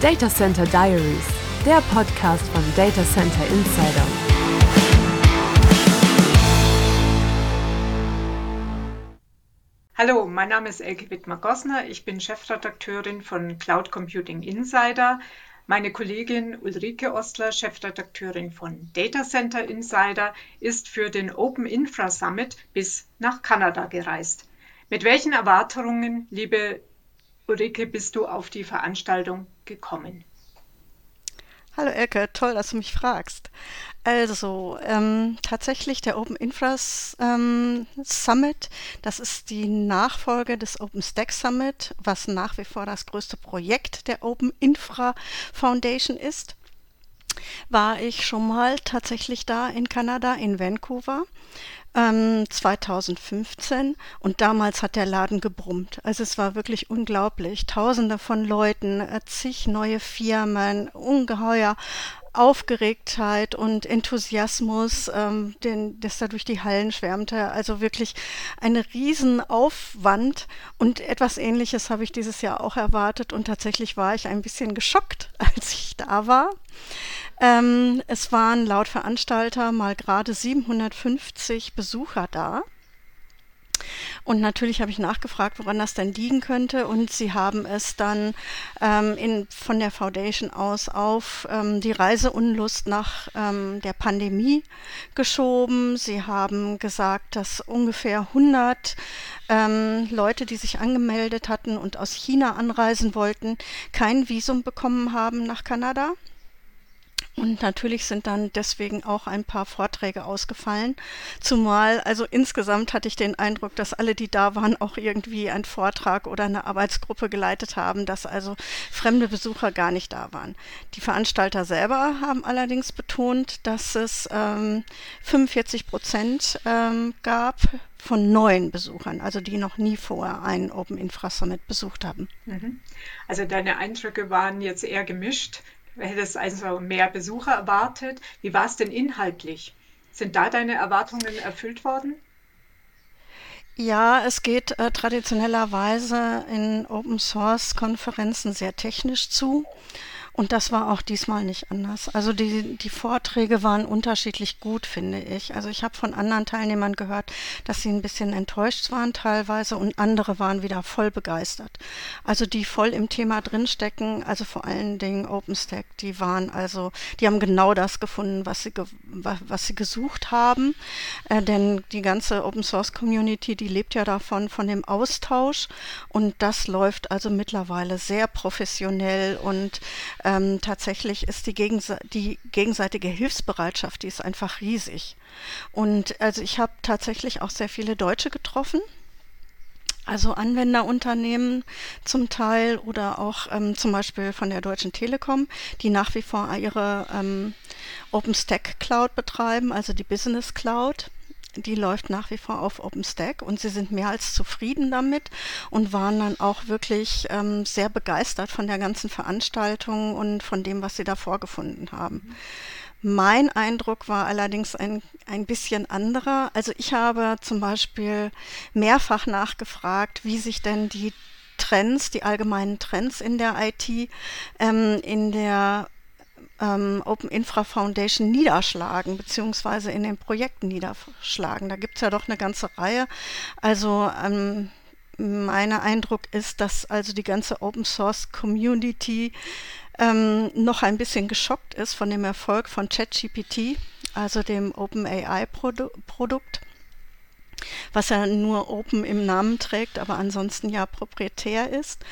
Data Center Diaries, der Podcast von Data Center Insider. Hallo, mein Name ist Elke Wittmer-Gossner. Ich bin Chefredakteurin von Cloud Computing Insider. Meine Kollegin Ulrike Ostler, Chefredakteurin von Data Center Insider, ist für den Open Infra Summit bis nach Kanada gereist. Mit welchen Erwartungen, liebe Ulrike, bist du auf die Veranstaltung gekommen? Hallo Elke, toll, dass du mich fragst. Also, ähm, tatsächlich der Open Infras ähm, Summit, das ist die Nachfolge des OpenStack Summit, was nach wie vor das größte Projekt der Open Infra Foundation ist war ich schon mal tatsächlich da in Kanada, in Vancouver ähm, 2015 und damals hat der Laden gebrummt. Also es war wirklich unglaublich. Tausende von Leuten, äh, zig neue Firmen, ungeheuer Aufgeregtheit und Enthusiasmus, ähm, den, das da durch die Hallen schwärmte. Also wirklich ein Riesenaufwand und etwas Ähnliches habe ich dieses Jahr auch erwartet und tatsächlich war ich ein bisschen geschockt, als ich da war. Ähm, es waren laut Veranstalter mal gerade 750 Besucher da. Und natürlich habe ich nachgefragt, woran das denn liegen könnte. Und sie haben es dann ähm, in, von der Foundation aus auf ähm, die Reiseunlust nach ähm, der Pandemie geschoben. Sie haben gesagt, dass ungefähr 100 ähm, Leute, die sich angemeldet hatten und aus China anreisen wollten, kein Visum bekommen haben nach Kanada. Und natürlich sind dann deswegen auch ein paar Vorträge ausgefallen. Zumal, also insgesamt hatte ich den Eindruck, dass alle, die da waren, auch irgendwie einen Vortrag oder eine Arbeitsgruppe geleitet haben, dass also fremde Besucher gar nicht da waren. Die Veranstalter selber haben allerdings betont, dass es ähm, 45 Prozent ähm, gab von neuen Besuchern, also die noch nie vorher einen Open Infra Summit besucht haben. Mhm. Also deine Eindrücke waren jetzt eher gemischt. Hättest also mehr Besucher erwartet. Wie war es denn inhaltlich? Sind da deine Erwartungen erfüllt worden? Ja, es geht äh, traditionellerweise in Open Source Konferenzen sehr technisch zu. Und das war auch diesmal nicht anders. Also die, die Vorträge waren unterschiedlich gut, finde ich. Also ich habe von anderen Teilnehmern gehört, dass sie ein bisschen enttäuscht waren teilweise und andere waren wieder voll begeistert. Also die voll im Thema drinstecken, also vor allen Dingen OpenStack, die waren also, die haben genau das gefunden, was sie, ge was sie gesucht haben. Äh, denn die ganze Open Source Community, die lebt ja davon, von dem Austausch. Und das läuft also mittlerweile sehr professionell und ähm, tatsächlich ist die, gegense die gegenseitige Hilfsbereitschaft, die ist einfach riesig. Und also ich habe tatsächlich auch sehr viele Deutsche getroffen. Also Anwenderunternehmen zum Teil oder auch ähm, zum Beispiel von der Deutschen Telekom, die nach wie vor ihre ähm, OpenStack Cloud betreiben, also die Business Cloud die läuft nach wie vor auf OpenStack und sie sind mehr als zufrieden damit und waren dann auch wirklich ähm, sehr begeistert von der ganzen Veranstaltung und von dem, was sie da vorgefunden haben. Mein Eindruck war allerdings ein, ein bisschen anderer. Also ich habe zum Beispiel mehrfach nachgefragt, wie sich denn die Trends, die allgemeinen Trends in der IT ähm, in der ähm, Open Infra Foundation niederschlagen, beziehungsweise in den Projekten niederschlagen. Da gibt es ja doch eine ganze Reihe. Also ähm, mein Eindruck ist, dass also die ganze Open Source Community ähm, noch ein bisschen geschockt ist von dem Erfolg von ChatGPT, also dem OpenAI -Produ Produkt was ja nur Open im Namen trägt, aber ansonsten ja proprietär ist.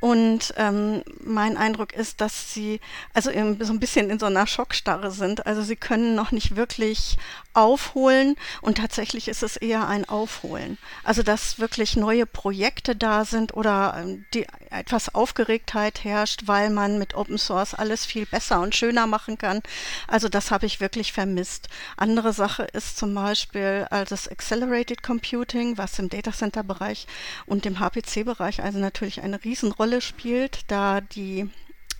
Und ähm, mein Eindruck ist, dass sie also so ein bisschen in so einer Schockstarre sind. Also sie können noch nicht wirklich aufholen und tatsächlich ist es eher ein Aufholen. Also dass wirklich neue Projekte da sind oder ähm, die etwas Aufgeregtheit herrscht, weil man mit Open Source alles viel besser und schöner machen kann. Also das habe ich wirklich vermisst. Andere Sache ist zum Beispiel also das Accelerated Computing, was im Data Center Bereich und im HPC Bereich also natürlich eine Riesenrolle spielt, da die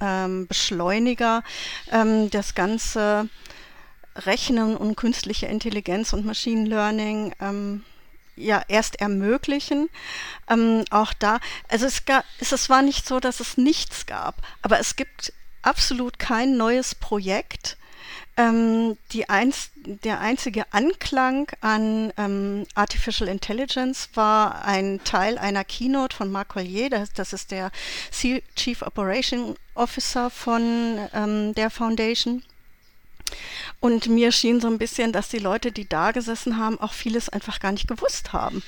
ähm, Beschleuniger ähm, das Ganze Rechnen und künstliche Intelligenz und Machine Learning ähm, ja erst ermöglichen. Ähm, auch da, also es, gab, es, es war nicht so, dass es nichts gab, aber es gibt absolut kein neues Projekt. Ähm, einz der einzige Anklang an ähm, Artificial Intelligence war ein Teil einer Keynote von Marc Collier, das, das ist der Chief Operation Officer von ähm, der Foundation. Und mir schien so ein bisschen, dass die Leute, die da gesessen haben, auch vieles einfach gar nicht gewusst haben.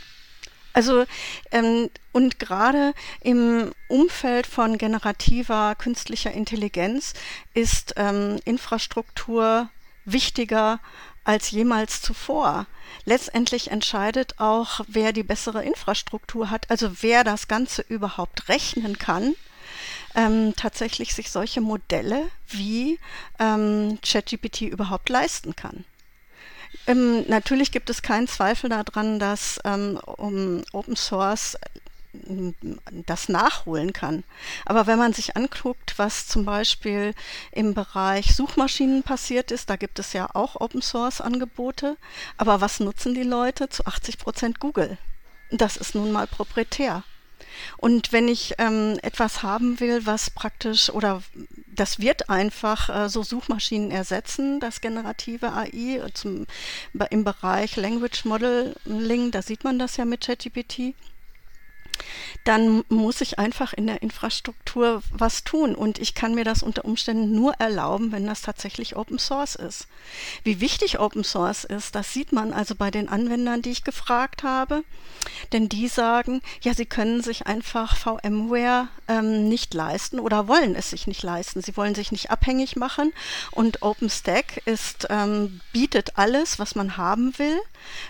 Also ähm, und gerade im Umfeld von generativer künstlicher Intelligenz ist ähm, Infrastruktur wichtiger als jemals zuvor. Letztendlich entscheidet auch, wer die bessere Infrastruktur hat, also wer das Ganze überhaupt rechnen kann, ähm, tatsächlich sich solche Modelle wie ähm, ChatGPT überhaupt leisten kann. Ähm, natürlich gibt es keinen Zweifel daran, dass ähm, um Open Source äh, das nachholen kann. Aber wenn man sich anguckt, was zum Beispiel im Bereich Suchmaschinen passiert ist, da gibt es ja auch Open Source Angebote. Aber was nutzen die Leute? Zu 80 Prozent Google. Das ist nun mal proprietär. Und wenn ich ähm, etwas haben will, was praktisch oder das wird einfach äh, so Suchmaschinen ersetzen, das generative AI zum, im Bereich Language Modeling, da sieht man das ja mit ChatGPT dann muss ich einfach in der Infrastruktur was tun. Und ich kann mir das unter Umständen nur erlauben, wenn das tatsächlich Open Source ist. Wie wichtig Open Source ist, das sieht man also bei den Anwendern, die ich gefragt habe. Denn die sagen, ja, sie können sich einfach VMware ähm, nicht leisten oder wollen es sich nicht leisten. Sie wollen sich nicht abhängig machen. Und OpenStack ist, ähm, bietet alles, was man haben will.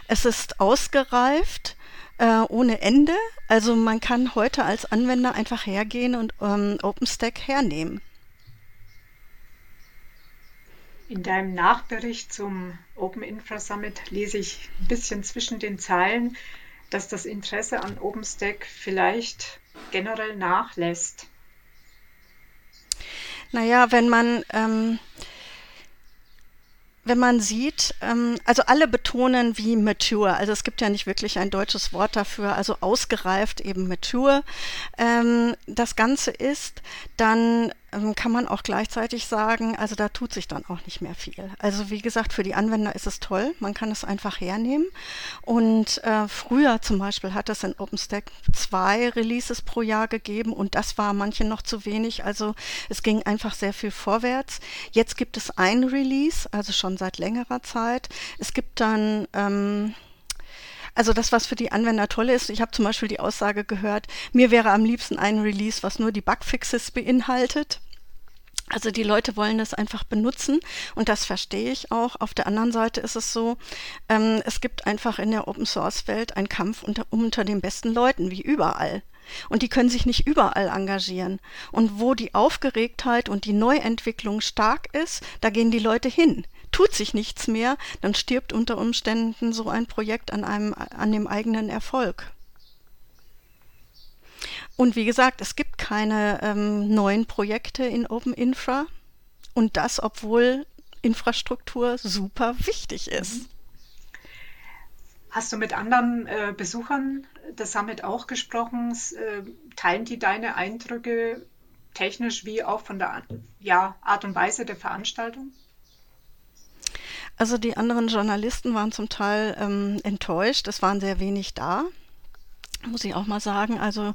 Es ist ausgereift äh, ohne Ende. Also man kann heute als Anwender einfach hergehen und ähm, OpenStack hernehmen. In deinem Nachbericht zum Open Infra Summit lese ich ein bisschen zwischen den Zeilen, dass das Interesse an OpenStack vielleicht generell nachlässt. Naja, wenn man ähm, wenn man sieht, ähm, also alle betonen wie mature, also es gibt ja nicht wirklich ein deutsches Wort dafür, also ausgereift eben mature, ähm, das Ganze ist, dann kann man auch gleichzeitig sagen, also da tut sich dann auch nicht mehr viel. Also wie gesagt, für die Anwender ist es toll, man kann es einfach hernehmen. Und äh, früher zum Beispiel hat es in OpenStack zwei Releases pro Jahr gegeben und das war manchen noch zu wenig. Also es ging einfach sehr viel vorwärts. Jetzt gibt es ein Release, also schon seit längerer Zeit. Es gibt dann ähm, also das, was für die Anwender toll ist, ich habe zum Beispiel die Aussage gehört, mir wäre am liebsten ein Release, was nur die Bugfixes beinhaltet. Also die Leute wollen das einfach benutzen und das verstehe ich auch. Auf der anderen Seite ist es so, ähm, es gibt einfach in der Open Source Welt einen Kampf unter, unter den besten Leuten, wie überall. Und die können sich nicht überall engagieren. Und wo die Aufgeregtheit und die Neuentwicklung stark ist, da gehen die Leute hin tut sich nichts mehr, dann stirbt unter Umständen so ein Projekt an, einem, an dem eigenen Erfolg. Und wie gesagt, es gibt keine ähm, neuen Projekte in Open Infra und das, obwohl Infrastruktur super wichtig ist. Hast du mit anderen äh, Besuchern des Summit auch gesprochen? Äh, teilen die deine Eindrücke technisch wie auch von der ja, Art und Weise der Veranstaltung? Also die anderen Journalisten waren zum Teil ähm, enttäuscht. Es waren sehr wenig da, muss ich auch mal sagen. Also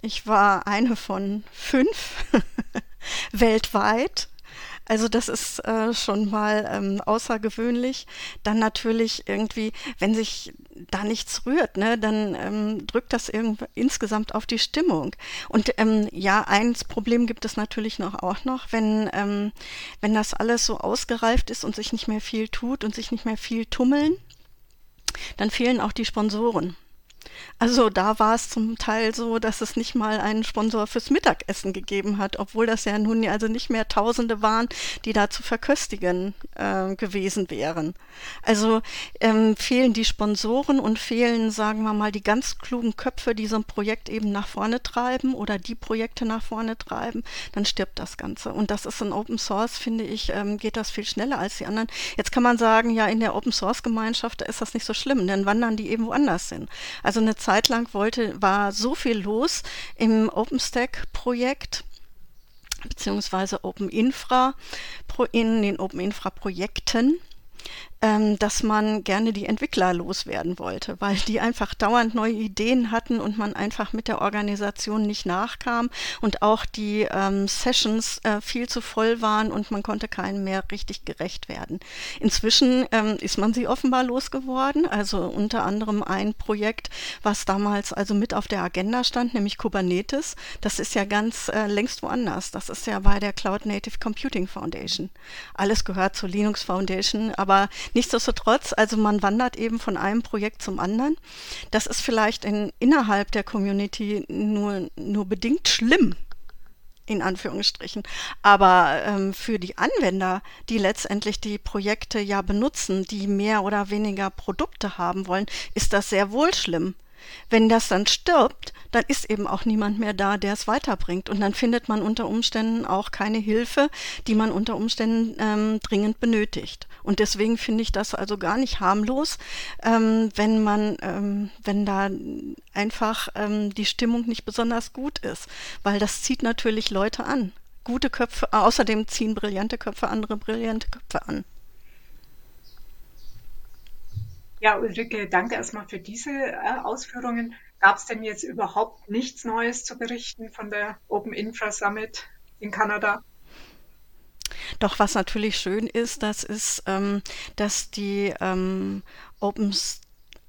ich war eine von fünf weltweit. Also das ist äh, schon mal ähm, außergewöhnlich. Dann natürlich irgendwie, wenn sich da nichts rührt, ne, dann ähm, drückt das insgesamt auf die Stimmung. Und ähm, ja, eins Problem gibt es natürlich noch auch noch, wenn, ähm, wenn das alles so ausgereift ist und sich nicht mehr viel tut und sich nicht mehr viel tummeln, dann fehlen auch die Sponsoren. Also da war es zum Teil so, dass es nicht mal einen Sponsor fürs Mittagessen gegeben hat, obwohl das ja nun also nicht mehr Tausende waren, die da zu verköstigen äh, gewesen wären. Also ähm, fehlen die Sponsoren und fehlen, sagen wir mal, die ganz klugen Köpfe, die so ein Projekt eben nach vorne treiben oder die Projekte nach vorne treiben, dann stirbt das Ganze. Und das ist in Open Source, finde ich, ähm, geht das viel schneller als die anderen. Jetzt kann man sagen, ja, in der Open Source Gemeinschaft ist das nicht so schlimm, dann wandern die eben woanders hin. Also eine Zeit lang wollte, war so viel los im OpenStack-Projekt beziehungsweise Open Infra in den Open Infra Projekten ähm, dass man gerne die Entwickler loswerden wollte, weil die einfach dauernd neue Ideen hatten und man einfach mit der Organisation nicht nachkam und auch die ähm, Sessions äh, viel zu voll waren und man konnte keinem mehr richtig gerecht werden. Inzwischen ähm, ist man sie offenbar losgeworden, also unter anderem ein Projekt, was damals also mit auf der Agenda stand, nämlich Kubernetes. Das ist ja ganz äh, längst woanders. Das ist ja bei der Cloud Native Computing Foundation. Alles gehört zur Linux Foundation, aber Nichtsdestotrotz, also man wandert eben von einem Projekt zum anderen. Das ist vielleicht in, innerhalb der Community nur, nur bedingt schlimm, in Anführungsstrichen. Aber ähm, für die Anwender, die letztendlich die Projekte ja benutzen, die mehr oder weniger Produkte haben wollen, ist das sehr wohl schlimm. Wenn das dann stirbt, dann ist eben auch niemand mehr da, der es weiterbringt. Und dann findet man unter Umständen auch keine Hilfe, die man unter Umständen ähm, dringend benötigt. Und deswegen finde ich das also gar nicht harmlos, ähm, wenn man, ähm, wenn da einfach ähm, die Stimmung nicht besonders gut ist, weil das zieht natürlich Leute an. Gute Köpfe, außerdem ziehen brillante Köpfe andere brillante Köpfe an. Ja, Ulrike, danke erstmal für diese äh, Ausführungen. Gab es denn jetzt überhaupt nichts Neues zu berichten von der Open Infra Summit in Kanada? Doch was natürlich schön ist, das ist, ähm, dass die ähm, Open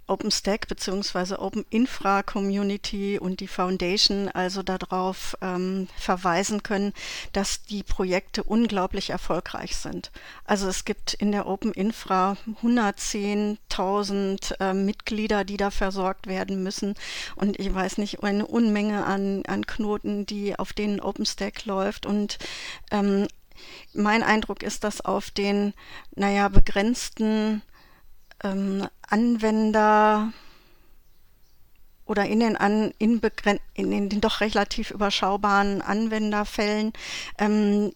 OpenStack bzw. Open Infra Community und die Foundation also darauf ähm, verweisen können, dass die Projekte unglaublich erfolgreich sind. Also es gibt in der Open Infra 110.000 äh, Mitglieder, die da versorgt werden müssen und ich weiß nicht, eine Unmenge an, an Knoten, die auf denen OpenStack läuft und ähm, mein Eindruck ist, dass auf den, naja, begrenzten ähm, Anwender oder in den, an, in, in, in den doch relativ überschaubaren Anwenderfällen ähm,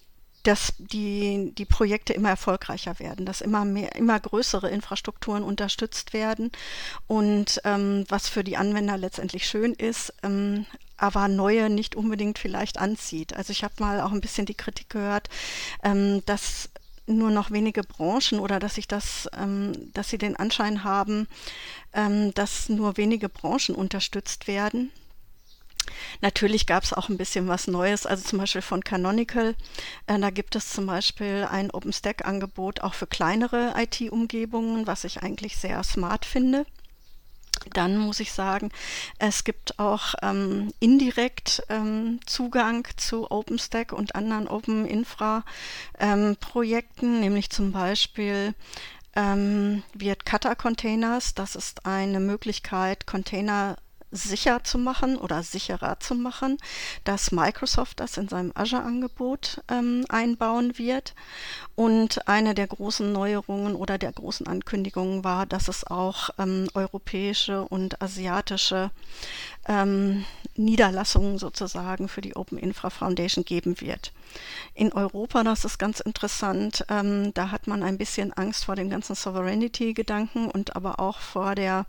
dass die, die Projekte immer erfolgreicher werden, dass immer mehr, immer größere Infrastrukturen unterstützt werden und ähm, was für die Anwender letztendlich schön ist, ähm, aber neue nicht unbedingt vielleicht anzieht. Also ich habe mal auch ein bisschen die Kritik gehört, ähm, dass nur noch wenige Branchen oder dass sich das, ähm, dass sie den Anschein haben, ähm, dass nur wenige Branchen unterstützt werden. Natürlich gab es auch ein bisschen was Neues, also zum Beispiel von Canonical. Äh, da gibt es zum Beispiel ein OpenStack-Angebot auch für kleinere IT-Umgebungen, was ich eigentlich sehr smart finde. Dann muss ich sagen, es gibt auch ähm, indirekt ähm, Zugang zu OpenStack und anderen Open Infra ähm, Projekten, nämlich zum Beispiel ähm, wird Kata Containers. Das ist eine Möglichkeit, Container sicher zu machen oder sicherer zu machen, dass Microsoft das in seinem Azure-Angebot ähm, einbauen wird. Und eine der großen Neuerungen oder der großen Ankündigungen war, dass es auch ähm, europäische und asiatische ähm, Niederlassungen sozusagen für die Open Infra Foundation geben wird. In Europa, das ist ganz interessant, ähm, da hat man ein bisschen Angst vor dem ganzen Sovereignty-Gedanken und aber auch vor der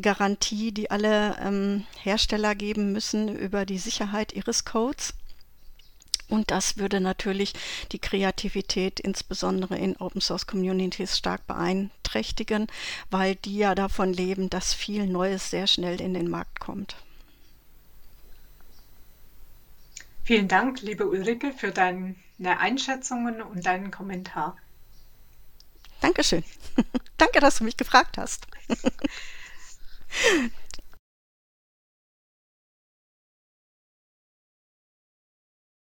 Garantie, die alle ähm, Hersteller geben müssen über die Sicherheit ihres Codes. Und das würde natürlich die Kreativität insbesondere in Open Source Communities stark beeinträchtigen, weil die ja davon leben, dass viel Neues sehr schnell in den Markt kommt. Vielen Dank, liebe Ulrike, für deine Einschätzungen und deinen Kommentar. Dankeschön. Danke, dass du mich gefragt hast.